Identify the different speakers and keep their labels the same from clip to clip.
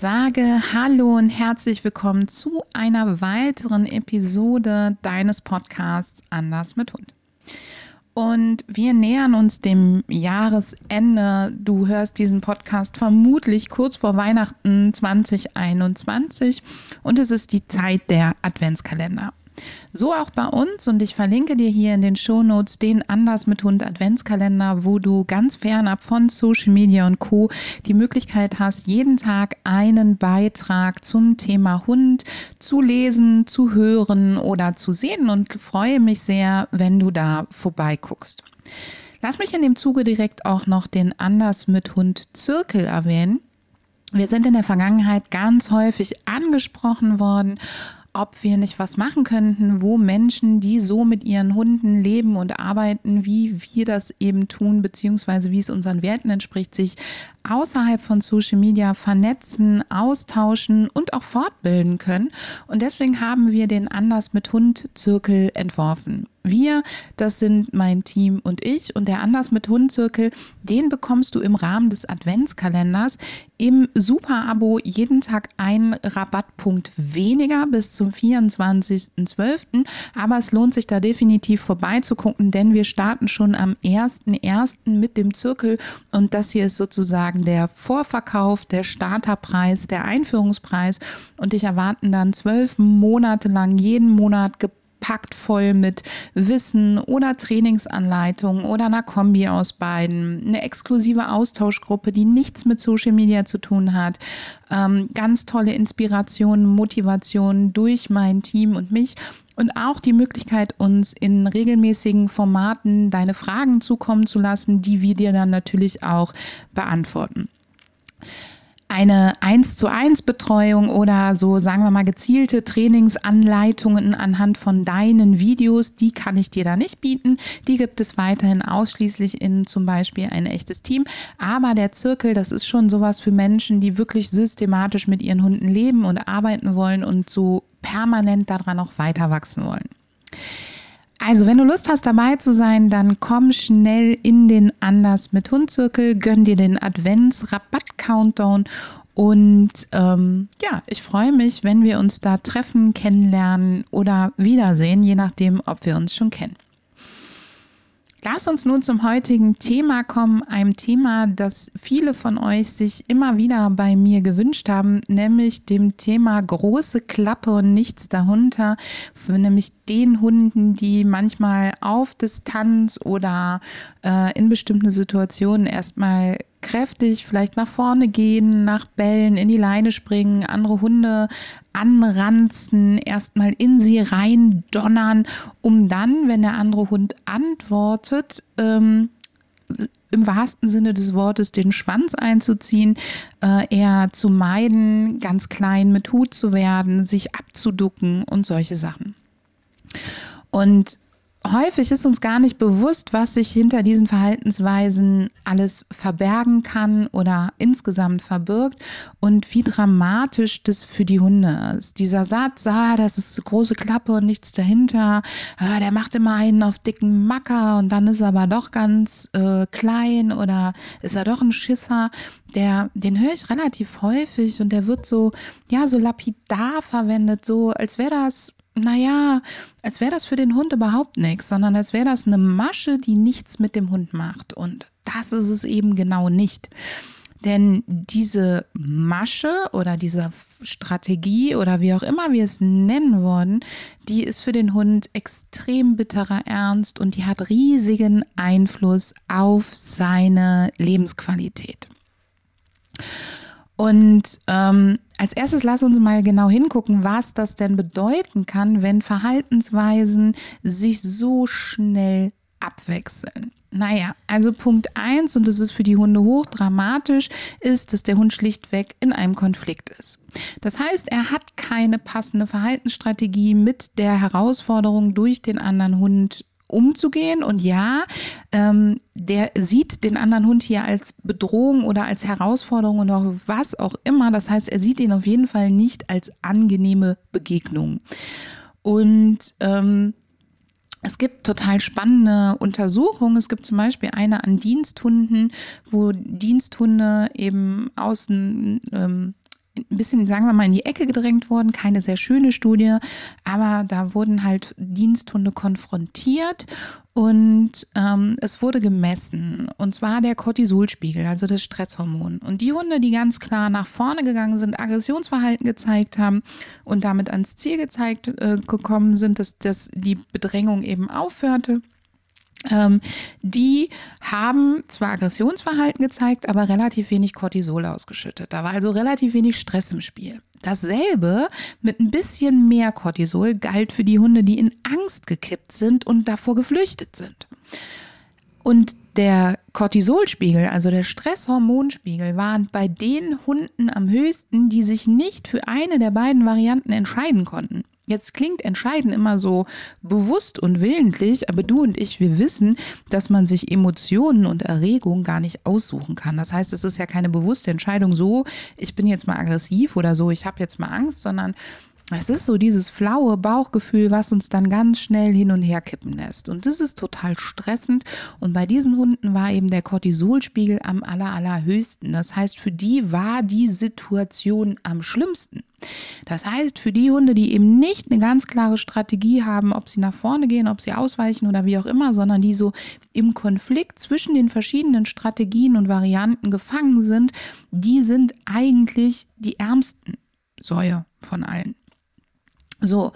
Speaker 1: Sage Hallo und herzlich willkommen zu einer weiteren Episode deines Podcasts Anders mit Hund. Und wir nähern uns dem Jahresende. Du hörst diesen Podcast vermutlich kurz vor Weihnachten 2021 und es ist die Zeit der Adventskalender. So auch bei uns und ich verlinke dir hier in den Shownotes den Anders mit Hund Adventskalender, wo du ganz fernab von Social Media und Co. die Möglichkeit hast, jeden Tag einen Beitrag zum Thema Hund zu lesen, zu hören oder zu sehen und freue mich sehr, wenn du da vorbeiguckst. Lass mich in dem Zuge direkt auch noch den Anders mit Hund Zirkel erwähnen. Wir sind in der Vergangenheit ganz häufig angesprochen worden ob wir nicht was machen könnten, wo Menschen, die so mit ihren Hunden leben und arbeiten, wie wir das eben tun, beziehungsweise wie es unseren Werten entspricht, sich außerhalb von Social Media vernetzen, austauschen und auch fortbilden können. Und deswegen haben wir den Anders mit Hund Zirkel entworfen. Wir, das sind mein Team und ich und der Anders mit Hundzirkel, den bekommst du im Rahmen des Adventskalenders im Super-Abo jeden Tag einen Rabattpunkt weniger bis zum 24.12. Aber es lohnt sich da definitiv vorbeizugucken, denn wir starten schon am 1.1. mit dem Zirkel und das hier ist sozusagen der Vorverkauf, der Starterpreis, der Einführungspreis und dich erwarten dann zwölf Monate lang jeden Monat gepackt voll mit Wissen oder Trainingsanleitungen oder einer Kombi aus beiden, eine exklusive Austauschgruppe, die nichts mit Social Media zu tun hat, ähm, ganz tolle Inspirationen, Motivationen durch mein Team und mich und auch die Möglichkeit, uns in regelmäßigen Formaten deine Fragen zukommen zu lassen, die wir dir dann natürlich auch beantworten eine 1 zu 1 Betreuung oder so, sagen wir mal, gezielte Trainingsanleitungen anhand von deinen Videos, die kann ich dir da nicht bieten. Die gibt es weiterhin ausschließlich in zum Beispiel ein echtes Team. Aber der Zirkel, das ist schon sowas für Menschen, die wirklich systematisch mit ihren Hunden leben und arbeiten wollen und so permanent daran auch weiter wachsen wollen. Also, wenn du Lust hast, dabei zu sein, dann komm schnell in den Anders mit Hundzirkel, gönn dir den Advents-Rabatt-Countdown und ähm, ja, ich freue mich, wenn wir uns da treffen, kennenlernen oder wiedersehen, je nachdem, ob wir uns schon kennen. Lass uns nun zum heutigen Thema kommen, einem Thema, das viele von euch sich immer wieder bei mir gewünscht haben, nämlich dem Thema große Klappe und nichts darunter, für nämlich den Hunden, die manchmal auf Distanz oder äh, in bestimmten Situationen erstmal kräftig vielleicht nach vorne gehen, nach Bällen, in die Leine springen, andere Hunde anranzen, erstmal in sie rein donnern, um dann, wenn der andere Hund antwortet, ähm, im wahrsten Sinne des Wortes den Schwanz einzuziehen, äh, eher zu meiden, ganz klein mit Hut zu werden, sich abzuducken und solche Sachen. Und häufig ist uns gar nicht bewusst, was sich hinter diesen Verhaltensweisen alles verbergen kann oder insgesamt verbirgt und wie dramatisch das für die Hunde ist. Dieser Satz, ah, das ist große Klappe und nichts dahinter, ah, der macht immer einen auf dicken Macker und dann ist er aber doch ganz äh, klein oder ist er doch ein Schisser, der, den höre ich relativ häufig und der wird so, ja, so lapidar verwendet, so als wäre das naja, als wäre das für den Hund überhaupt nichts, sondern als wäre das eine Masche, die nichts mit dem Hund macht. Und das ist es eben genau nicht. Denn diese Masche oder diese Strategie oder wie auch immer wir es nennen wollen, die ist für den Hund extrem bitterer Ernst und die hat riesigen Einfluss auf seine Lebensqualität. Und ähm, als erstes lass uns mal genau hingucken, was das denn bedeuten kann, wenn Verhaltensweisen sich so schnell abwechseln. Naja, also Punkt 1, und das ist für die Hunde hochdramatisch, ist, dass der Hund schlichtweg in einem Konflikt ist. Das heißt, er hat keine passende Verhaltensstrategie mit der Herausforderung durch den anderen Hund umzugehen. Und ja, ähm, der sieht den anderen Hund hier als Bedrohung oder als Herausforderung oder was auch immer. Das heißt, er sieht ihn auf jeden Fall nicht als angenehme Begegnung. Und ähm, es gibt total spannende Untersuchungen. Es gibt zum Beispiel eine an Diensthunden, wo Diensthunde eben außen ähm, ein bisschen, sagen wir mal, in die Ecke gedrängt worden. Keine sehr schöne Studie, aber da wurden halt Diensthunde konfrontiert und ähm, es wurde gemessen. Und zwar der Cortisolspiegel, also das Stresshormon. Und die Hunde, die ganz klar nach vorne gegangen sind, Aggressionsverhalten gezeigt haben und damit ans Ziel gezeigt äh, gekommen sind, dass, dass die Bedrängung eben aufhörte ähm, die haben zwar Aggressionsverhalten gezeigt, aber relativ wenig Cortisol ausgeschüttet. Da war also relativ wenig Stress im Spiel. Dasselbe mit ein bisschen mehr Cortisol galt für die Hunde, die in Angst gekippt sind und davor geflüchtet sind. Und der Cortisolspiegel, also der Stresshormonspiegel, war bei den Hunden am höchsten, die sich nicht für eine der beiden Varianten entscheiden konnten. Jetzt klingt Entscheiden immer so bewusst und willentlich, aber du und ich, wir wissen, dass man sich Emotionen und Erregungen gar nicht aussuchen kann. Das heißt, es ist ja keine bewusste Entscheidung so, ich bin jetzt mal aggressiv oder so, ich habe jetzt mal Angst, sondern es ist so dieses flaue Bauchgefühl, was uns dann ganz schnell hin und her kippen lässt. Und das ist total stressend. Und bei diesen Hunden war eben der Cortisolspiegel am aller, allerhöchsten. Das heißt, für die war die Situation am schlimmsten. Das heißt, für die Hunde, die eben nicht eine ganz klare Strategie haben, ob sie nach vorne gehen, ob sie ausweichen oder wie auch immer, sondern die so im Konflikt zwischen den verschiedenen Strategien und Varianten gefangen sind, die sind eigentlich die ärmsten Säue von allen. So,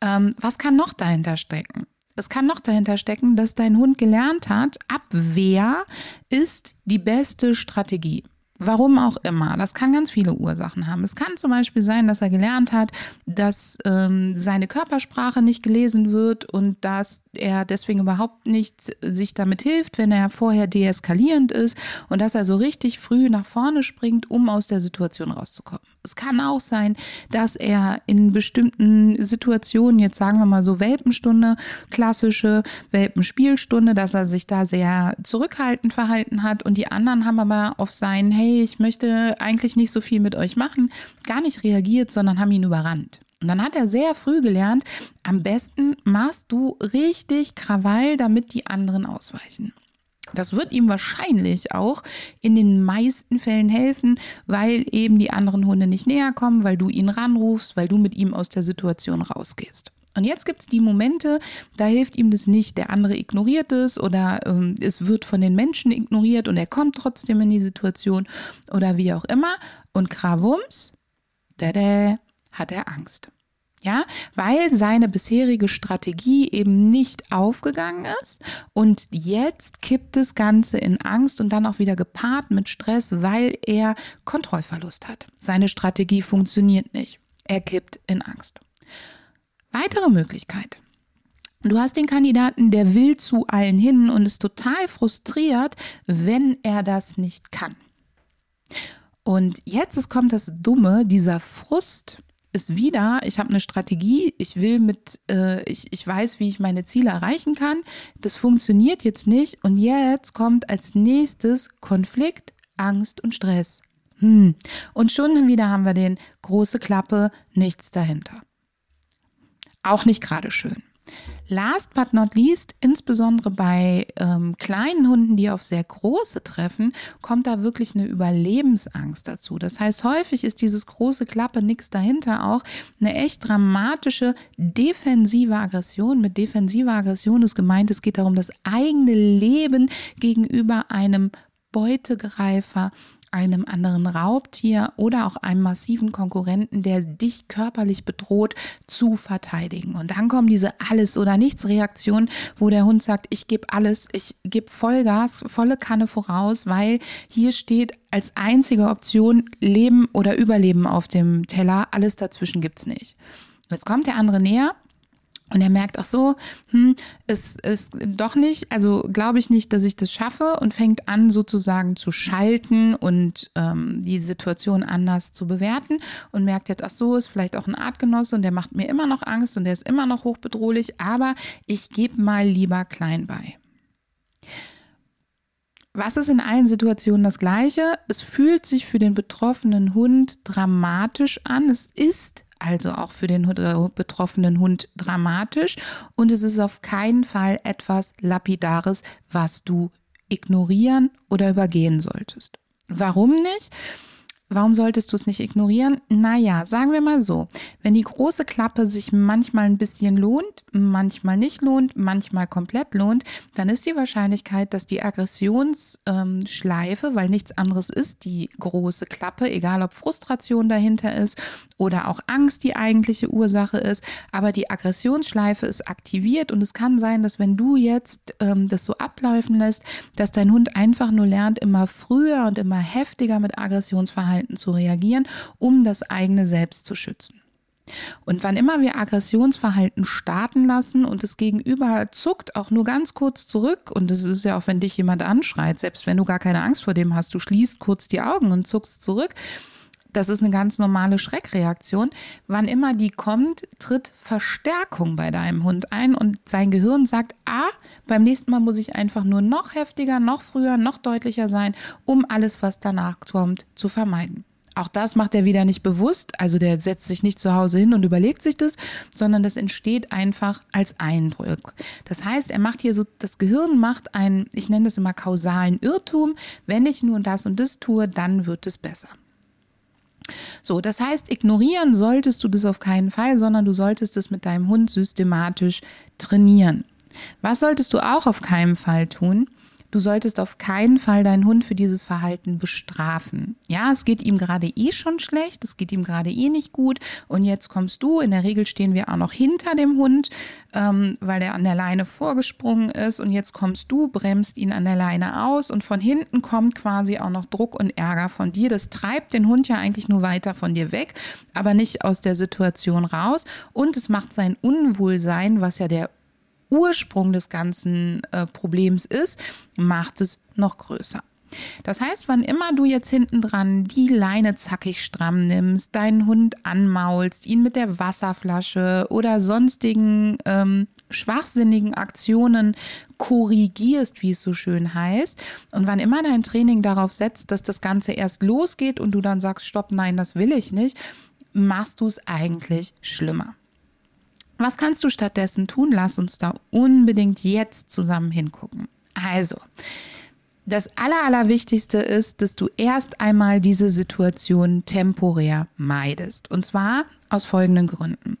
Speaker 1: ähm, was kann noch dahinter stecken? Es kann noch dahinter stecken, dass dein Hund gelernt hat, Abwehr ist die beste Strategie. Warum auch immer. Das kann ganz viele Ursachen haben. Es kann zum Beispiel sein, dass er gelernt hat, dass ähm, seine Körpersprache nicht gelesen wird und dass er deswegen überhaupt nicht sich damit hilft, wenn er vorher deeskalierend ist und dass er so richtig früh nach vorne springt, um aus der Situation rauszukommen. Es kann auch sein, dass er in bestimmten Situationen, jetzt sagen wir mal so Welpenstunde, klassische Welpenspielstunde, dass er sich da sehr zurückhaltend verhalten hat und die anderen haben aber auf sein, hey, hey, ich möchte eigentlich nicht so viel mit euch machen, gar nicht reagiert, sondern haben ihn überrannt. Und dann hat er sehr früh gelernt, am besten machst du richtig Krawall, damit die anderen ausweichen. Das wird ihm wahrscheinlich auch in den meisten Fällen helfen, weil eben die anderen Hunde nicht näher kommen, weil du ihn ranrufst, weil du mit ihm aus der Situation rausgehst. Und jetzt gibt es die Momente, da hilft ihm das nicht. Der andere ignoriert es oder ähm, es wird von den Menschen ignoriert und er kommt trotzdem in die Situation oder wie auch immer. Und Krawums, da hat er Angst. Ja, weil seine bisherige Strategie eben nicht aufgegangen ist und jetzt kippt das Ganze in Angst und dann auch wieder gepaart mit Stress, weil er Kontrollverlust hat. Seine Strategie funktioniert nicht. Er kippt in Angst. Weitere Möglichkeit. Du hast den Kandidaten, der will zu allen hin und ist total frustriert, wenn er das nicht kann. Und jetzt kommt das Dumme, dieser Frust ist wieder, ich habe eine Strategie, ich will mit, äh, ich, ich weiß, wie ich meine Ziele erreichen kann. Das funktioniert jetzt nicht und jetzt kommt als nächstes Konflikt, Angst und Stress. Hm. Und schon wieder haben wir den große Klappe, nichts dahinter. Auch nicht gerade schön. Last but not least, insbesondere bei ähm, kleinen Hunden, die auf sehr große treffen, kommt da wirklich eine Überlebensangst dazu. Das heißt, häufig ist dieses große Klappe nix dahinter auch eine echt dramatische defensive Aggression. Mit defensiver Aggression ist gemeint, es geht darum, das eigene Leben gegenüber einem Beutegreifer einem anderen Raubtier oder auch einem massiven Konkurrenten, der dich körperlich bedroht, zu verteidigen. Und dann kommen diese Alles- oder Nichts-Reaktionen, wo der Hund sagt, ich gebe alles, ich gebe Vollgas, volle Kanne voraus, weil hier steht als einzige Option Leben oder Überleben auf dem Teller. Alles dazwischen gibt es nicht. Jetzt kommt der andere näher Und er merkt, ach so, hm, es ist doch nicht, also glaube ich nicht, dass ich das schaffe und fängt an sozusagen zu schalten und ähm, die Situation anders zu bewerten und merkt jetzt, ach so, ist vielleicht auch ein Artgenosse und der macht mir immer noch Angst und der ist immer noch hochbedrohlich, aber ich gebe mal lieber klein bei. Was ist in allen Situationen das Gleiche? Es fühlt sich für den betroffenen Hund dramatisch an. Es ist also auch für den äh, betroffenen Hund dramatisch und es ist auf keinen Fall etwas Lapidares, was du ignorieren oder übergehen solltest. Warum nicht? Warum solltest du es nicht ignorieren? Naja, sagen wir mal so, wenn die große Klappe sich manchmal ein bisschen lohnt, manchmal nicht lohnt, manchmal komplett lohnt, dann ist die Wahrscheinlichkeit, dass die Aggressionsschleife, ähm, weil nichts anderes ist die große Klappe, egal ob Frustration dahinter ist oder auch Angst die eigentliche Ursache ist, aber die Aggressionsschleife ist aktiviert und es kann sein, dass wenn du jetzt ähm, das so abläufen lässt, dass dein Hund einfach nur lernt, immer früher und immer heftiger mit Aggressionsverhalten Verhalten zu reagieren, um das eigene Selbst zu schützen. Und wann immer wir Aggressionsverhalten starten lassen und das Gegenüber zuckt auch nur ganz kurz zurück, und das ist ja auch, wenn dich jemand anschreit, selbst wenn du gar keine Angst vor dem hast, du schließt kurz die Augen und zuckst zurück, das ist eine ganz normale Schreckreaktion. Wann immer die kommt, tritt Verstärkung bei deinem Hund ein und sein Gehirn sagt, ah, beim nächsten Mal muss ich einfach nur noch heftiger, noch früher, noch deutlicher sein, um alles, was danach kommt, zu vermeiden. Auch das macht er wieder nicht bewusst, also der setzt sich nicht zu Hause hin und überlegt sich das, sondern das entsteht einfach als Eindruck. Das heißt, er macht hier so, das Gehirn macht einen, ich nenne das immer kausalen Irrtum, wenn ich nur das und das tue, dann wird es besser. So, das heißt, ignorieren solltest du das auf keinen Fall, sondern du solltest es mit deinem Hund systematisch trainieren. Was solltest du auch auf keinen Fall tun? Du solltest auf keinen Fall deinen Hund für dieses Verhalten bestrafen. Ja, es geht ihm gerade eh schon schlecht, es geht ihm gerade eh nicht gut und jetzt kommst du, in der Regel stehen wir auch noch hinter dem Hund, ähm, weil der an der Leine vorgesprungen ist und jetzt kommst du, bremst ihn an der Leine aus und von hinten kommt quasi auch noch Druck und Ärger von dir. Das treibt den Hund ja eigentlich nur weiter von dir weg, aber nicht aus der Situation raus und es macht sein Unwohlsein, was ja der Ursprung des ganzen äh, Problems ist, macht es noch größer. Das heißt, wann immer du jetzt hinten dran die Leine zackig stramm nimmst, deinen Hund anmaulst, ihn mit der Wasserflasche oder sonstigen ähm, schwachsinnigen Aktionen korrigierst, wie es so schön heißt, und wann immer dein Training darauf setzt, dass das Ganze erst losgeht und du dann sagst, stopp, nein, das will ich nicht, machst du es eigentlich schlimmer. Was kannst du stattdessen tun? Lass uns da unbedingt jetzt zusammen hingucken. Also, das Aller, Allerwichtigste ist, dass du erst einmal diese Situation temporär meidest. Und zwar aus folgenden Gründen.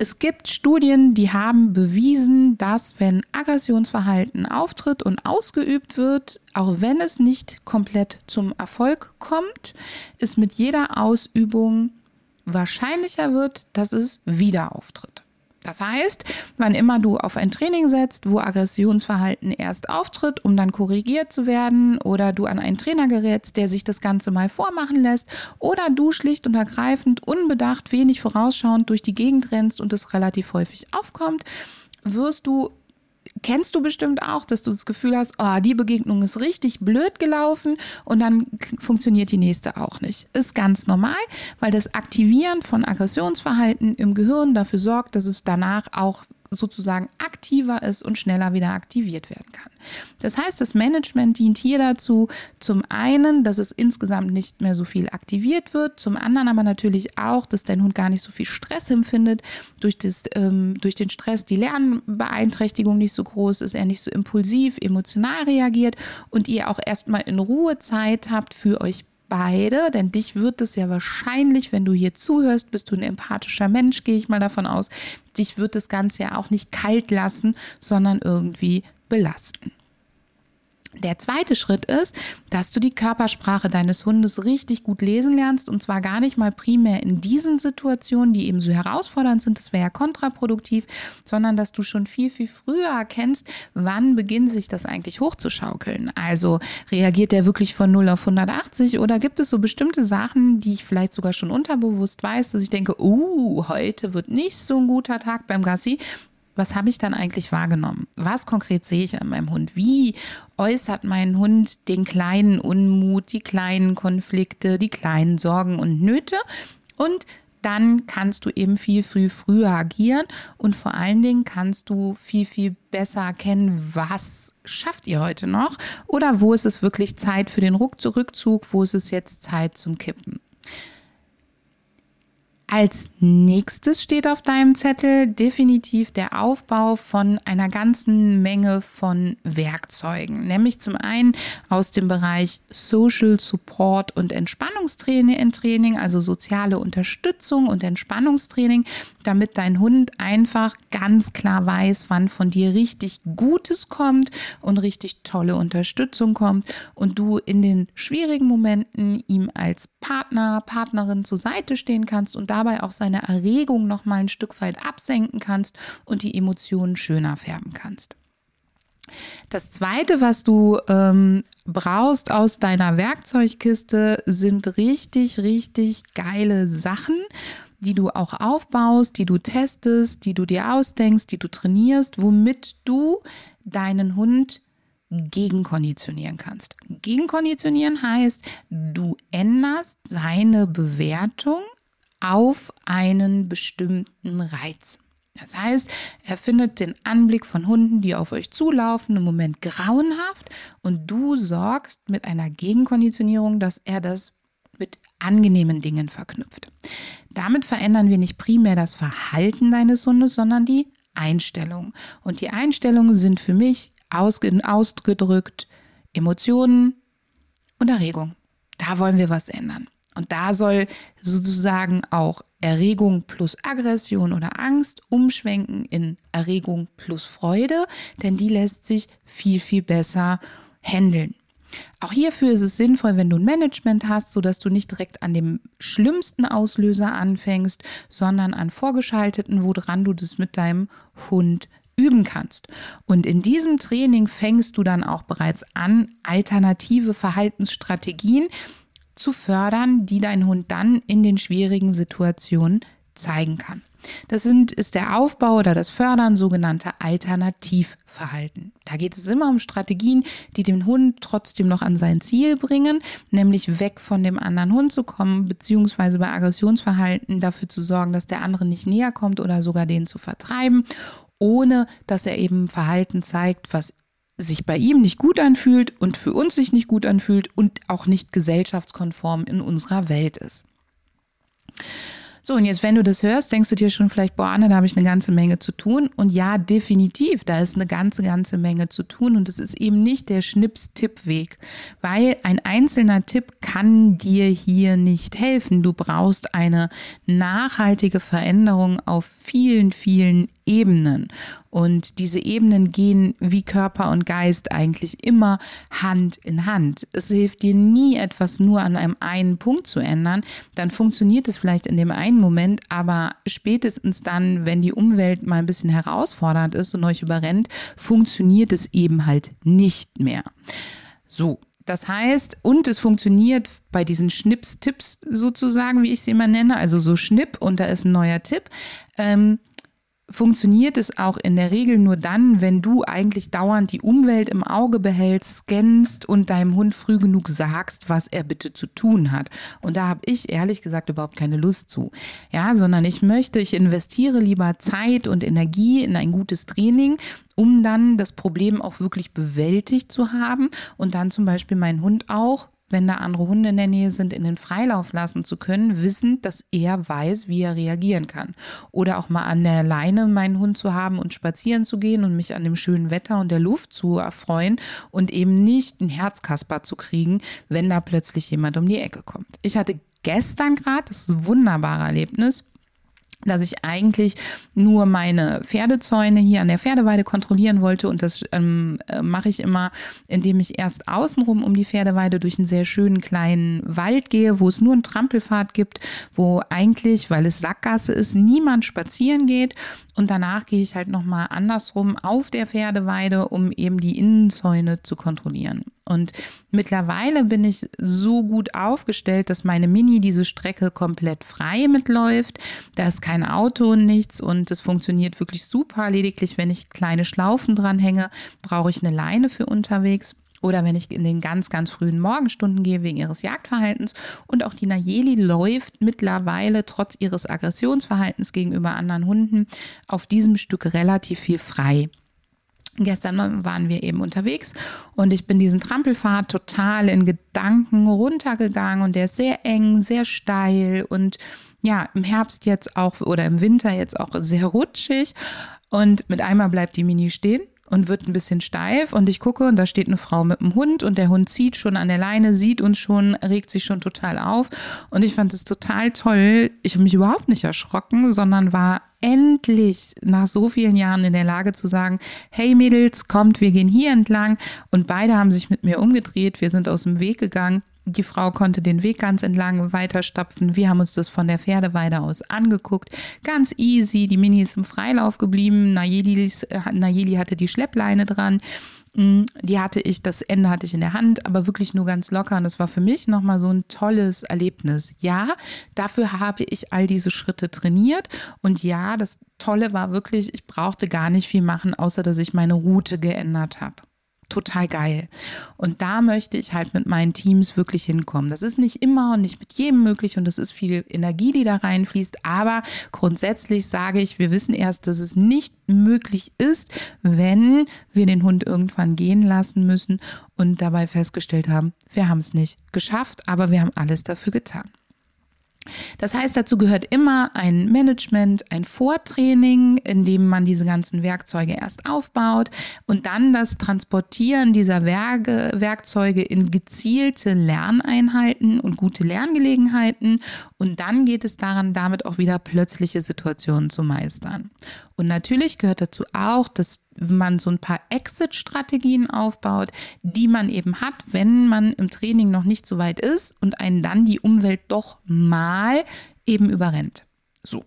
Speaker 1: Es gibt Studien, die haben bewiesen, dass wenn Aggressionsverhalten auftritt und ausgeübt wird, auch wenn es nicht komplett zum Erfolg kommt, es mit jeder Ausübung wahrscheinlicher wird, dass es wieder auftritt. Das heißt, wann immer du auf ein Training setzt, wo Aggressionsverhalten erst auftritt, um dann korrigiert zu werden, oder du an einen Trainer gerätst, der sich das Ganze mal vormachen lässt, oder du schlicht und ergreifend unbedacht, wenig vorausschauend durch die Gegend rennst und es relativ häufig aufkommt, wirst du kennst du bestimmt auch, dass du das Gefühl hast, oh, die Begegnung ist richtig blöd gelaufen und dann funktioniert die nächste auch nicht. Ist ganz normal, weil das Aktivieren von Aggressionsverhalten im Gehirn dafür sorgt, dass es danach auch sozusagen aktiver ist und schneller wieder aktiviert werden kann. Das heißt, das Management dient hier dazu, zum einen, dass es insgesamt nicht mehr so viel aktiviert wird, zum anderen aber natürlich auch, dass dein Hund gar nicht so viel Stress empfindet, durch, das, ähm, durch den Stress die Lernbeeinträchtigung nicht so groß ist, er nicht so impulsiv, emotional reagiert und ihr auch erstmal in Ruhe Zeit habt für euch beide, denn dich wird es ja wahrscheinlich, wenn du hier zuhörst, bist du ein empathischer Mensch, gehe ich mal davon aus, dich wird das Ganze ja auch nicht kalt lassen, sondern irgendwie belasten. Der zweite Schritt ist, dass du die Körpersprache deines Hundes richtig gut lesen lernst und zwar gar nicht mal primär in diesen Situationen, die eben so herausfordernd sind, das wäre ja kontraproduktiv, sondern dass du schon viel, viel früher erkennst, wann beginnt sich das eigentlich hochzuschaukeln. Also reagiert der wirklich von 0 auf 180 oder gibt es so bestimmte Sachen, die ich vielleicht sogar schon unterbewusst weiß, dass ich denke, uh, heute wird nicht so ein guter Tag beim Gassi was habe ich dann eigentlich wahrgenommen? Was konkret sehe ich an meinem Hund? Wie äußert mein Hund den kleinen Unmut, die kleinen Konflikte, die kleinen Sorgen und Nöte? Und dann kannst du eben viel, viel früher agieren und vor allen Dingen kannst du viel, viel besser erkennen, was schafft ihr heute noch oder wo ist es wirklich Zeit für den Rückzug, wo ist es jetzt Zeit zum Kippen. Als nächstes steht auf deinem Zettel definitiv der Aufbau von einer ganzen Menge von Werkzeugen, nämlich zum einen aus dem Bereich Social Support und Entspannungstraining, also soziale Unterstützung und Entspannungstraining, damit dein Hund einfach ganz klar weiß, wann von dir richtig Gutes kommt und richtig tolle Unterstützung kommt und du in den schwierigen Momenten ihm als Partner, Partnerin zur Seite stehen kannst und dabei auch seine Erregung noch mal ein Stück weit absenken kannst und die Emotionen schöner färben kannst. Das zweite, was du ähm, brauchst aus deiner Werkzeugkiste, sind richtig, richtig geile Sachen, die du auch aufbaust, die du testest, die du dir ausdenkst, die du trainierst, womit du deinen Hund gegenkonditionieren kannst. Gegenkonditionieren heißt, du änderst seine Bewertung auf einen bestimmten Reiz. Das heißt, er findet den Anblick von Hunden, die auf euch zulaufen, im Moment grauenhaft und du sorgst mit einer Gegenkonditionierung, dass er das mit angenehmen Dingen verknüpft. Damit verändern wir nicht primär das Verhalten deines Hundes, sondern die Einstellung. Und die Einstellungen sind für mich ausgedrückt Emotionen und Erregung. Da wollen wir was ändern. Und da soll sozusagen auch Erregung plus Aggression oder Angst umschwenken in Erregung plus Freude, denn die lässt sich viel, viel besser handeln. Auch hierfür ist es sinnvoll, wenn du ein Management hast, sodass du nicht direkt an dem schlimmsten Auslöser anfängst, sondern an vorgeschalteten, woran du das mit deinem Hund üben kannst. Und in diesem Training fängst du dann auch bereits an, alternative Verhaltensstrategien zu fördern, die dein Hund dann in den schwierigen Situationen zeigen kann. Das sind, ist der Aufbau oder das Fördern sogenannter Alternativverhalten. Da geht es immer um Strategien, die den Hund trotzdem noch an sein Ziel bringen, nämlich weg von dem anderen Hund zu kommen, beziehungsweise bei Aggressionsverhalten dafür zu sorgen, dass der andere nicht näher kommt oder sogar den zu vertreiben ohne dass er eben Verhalten zeigt, was sich bei ihm nicht gut anfühlt und für uns sich nicht gut anfühlt und auch nicht gesellschaftskonform in unserer Welt ist. So, und jetzt, wenn du das hörst, denkst du dir schon vielleicht, boah, Anne, da habe ich eine ganze Menge zu tun. Und ja, definitiv, da ist eine ganze, ganze Menge zu tun. Und es ist eben nicht der Schnips-Tipp-Weg, weil ein einzelner Tipp kann dir hier nicht helfen. Du brauchst eine nachhaltige Veränderung auf vielen, vielen Ebenen. Und diese Ebenen gehen wie Körper und Geist eigentlich immer Hand in Hand. Es hilft dir nie etwas nur an einem einen Punkt zu ändern. Dann funktioniert es vielleicht in dem einen Moment, aber spätestens dann, wenn die Umwelt mal ein bisschen herausfordernd ist und euch überrennt, funktioniert es eben halt nicht mehr. So, das heißt, und es funktioniert bei diesen Schnips-Tipps sozusagen, wie ich sie immer nenne, also so Schnipp und da ist ein neuer Tipp. Ähm, funktioniert es auch in der Regel nur dann, wenn du eigentlich dauernd die Umwelt im Auge behältst, scannst und deinem Hund früh genug sagst, was er bitte zu tun hat. Und da habe ich ehrlich gesagt überhaupt keine Lust zu. Ja, sondern ich möchte, ich investiere lieber Zeit und Energie in ein gutes Training, um dann das Problem auch wirklich bewältigt zu haben und dann zum Beispiel meinen Hund auch wenn da andere Hunde in der Nähe sind, in den Freilauf lassen zu können, wissend, dass er weiß, wie er reagieren kann. Oder auch mal an der Leine meinen Hund zu haben und spazieren zu gehen und mich an dem schönen Wetter und der Luft zu erfreuen und eben nicht ein Herzkasper zu kriegen, wenn da plötzlich jemand um die Ecke kommt. Ich hatte gestern gerade, das ist ein wunderbares Erlebnis, dass ich eigentlich nur meine Pferdezäune hier an der Pferdeweide kontrollieren wollte. Und das ähm, äh, mache ich immer, indem ich erst außenrum um die Pferdeweide durch einen sehr schönen kleinen Wald gehe, wo es nur einen Trampelpfad gibt, wo eigentlich, weil es Sackgasse ist, niemand spazieren geht. Und danach gehe ich halt nochmal andersrum auf der Pferdeweide, um eben die Innenzäune zu kontrollieren. Und mittlerweile bin ich so gut aufgestellt, dass meine Mini diese Strecke komplett frei mitläuft. Da ist kein Auto und nichts und es funktioniert wirklich super. Lediglich, wenn ich kleine Schlaufen dranhänge, brauche ich eine Leine für unterwegs. Oder wenn ich in den ganz, ganz frühen Morgenstunden gehe wegen ihres Jagdverhaltens. Und auch die Nayeli läuft mittlerweile trotz ihres Aggressionsverhaltens gegenüber anderen Hunden auf diesem Stück relativ viel frei. Gestern waren wir eben unterwegs und ich bin diesen Trampelpfad total in Gedanken runtergegangen und der ist sehr eng, sehr steil und ja, im Herbst jetzt auch oder im Winter jetzt auch sehr rutschig und mit einmal bleibt die Mini stehen und wird ein bisschen steif. Und ich gucke und da steht eine Frau mit einem Hund und der Hund zieht schon an der Leine, sieht uns schon, regt sich schon total auf. Und ich fand es total toll. Ich habe mich überhaupt nicht erschrocken, sondern war endlich nach so vielen Jahren in der Lage zu sagen, hey Mädels, kommt, wir gehen hier entlang. Und beide haben sich mit mir umgedreht, wir sind aus dem Weg gegangen die Frau konnte den Weg ganz entlang weiterstapfen. Wir haben uns das von der Pferdeweide aus angeguckt. Ganz easy. Die Mini ist im Freilauf geblieben. Nayeli, Nayeli hatte die Schleppleine dran. Mm, die hatte ich, das Ende hatte ich in der Hand, aber wirklich nur ganz locker. Und das war für mich nochmal so ein tolles Erlebnis. Ja, dafür habe ich all diese Schritte trainiert. Und ja, das Tolle war wirklich, ich brauchte gar nicht viel machen, außer dass ich meine Route geändert habe total geil. Und da möchte ich halt mit meinen Teams wirklich hinkommen. Das ist nicht immer und nicht mit jedem möglich und das ist viel Energie, die da reinfließt. Aber grundsätzlich sage ich, wir wissen erst, dass es nicht möglich ist, wenn wir den Hund irgendwann gehen lassen müssen und dabei festgestellt haben, wir haben es nicht geschafft, aber wir haben alles dafür getan. Das heißt, dazu gehört immer ein Management, ein Vortraining, in dem man diese ganzen Werkzeuge erst aufbaut und dann das Transportieren dieser Werke, Werkzeuge in gezielte Lerneinheiten und gute Lerngelegenheiten. Und dann geht es daran, damit auch wieder plötzliche Situationen zu meistern. Und natürlich gehört dazu auch, dass man so ein paar Exit-Strategien aufbaut, die man eben hat, wenn man im Training noch nicht so weit ist und einen dann die Umwelt doch mal eben überrennt. So.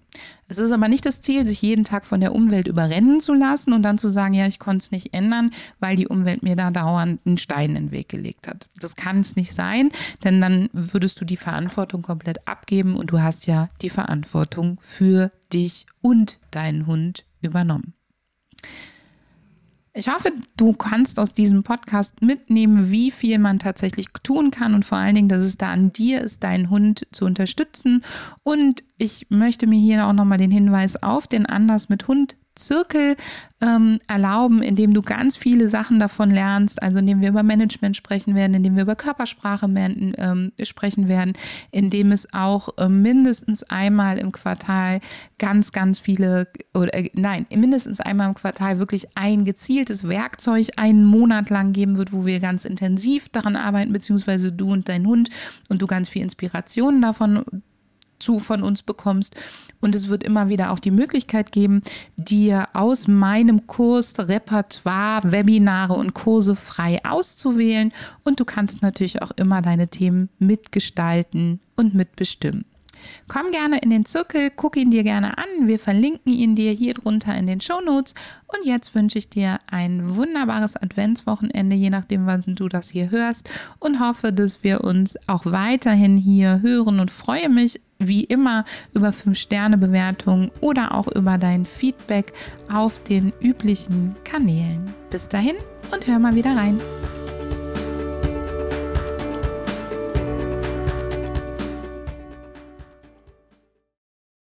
Speaker 1: Es ist aber nicht das Ziel, sich jeden Tag von der Umwelt überrennen zu lassen und dann zu sagen, ja, ich konnte es nicht ändern, weil die Umwelt mir da dauernd einen Stein in den Weg gelegt hat. Das kann es nicht sein, denn dann würdest du die Verantwortung komplett abgeben und du hast ja die Verantwortung für dich und deinen Hund übernommen. Ich hoffe, du kannst aus diesem Podcast mitnehmen, wie viel man tatsächlich tun kann und vor allen Dingen, dass es da an dir ist, deinen Hund zu unterstützen. Und ich möchte mir hier auch nochmal den Hinweis auf den Anders mit Hund Zirkel ähm, erlauben, indem du ganz viele Sachen davon lernst, also indem wir über Management sprechen werden, indem wir über Körpersprache ähm, sprechen werden, indem es auch äh, mindestens einmal im Quartal ganz, ganz viele, oder äh, nein, mindestens einmal im Quartal wirklich ein gezieltes Werkzeug einen Monat lang geben wird, wo wir ganz intensiv daran arbeiten, beziehungsweise du und dein Hund und du ganz viel Inspiration davon zu von uns bekommst. Und es wird immer wieder auch die Möglichkeit geben, dir aus meinem Kurs Repertoire, Webinare und Kurse frei auszuwählen. Und du kannst natürlich auch immer deine Themen mitgestalten und mitbestimmen. Komm gerne in den Zirkel, guck ihn dir gerne an. Wir verlinken ihn dir hier drunter in den Show Notes. Und jetzt wünsche ich dir ein wunderbares Adventswochenende, je nachdem, wann du das hier hörst. Und hoffe, dass wir uns auch weiterhin hier hören und freue mich wie immer über 5-Sterne-Bewertungen oder auch über dein Feedback auf den üblichen Kanälen. Bis dahin und hör mal wieder rein.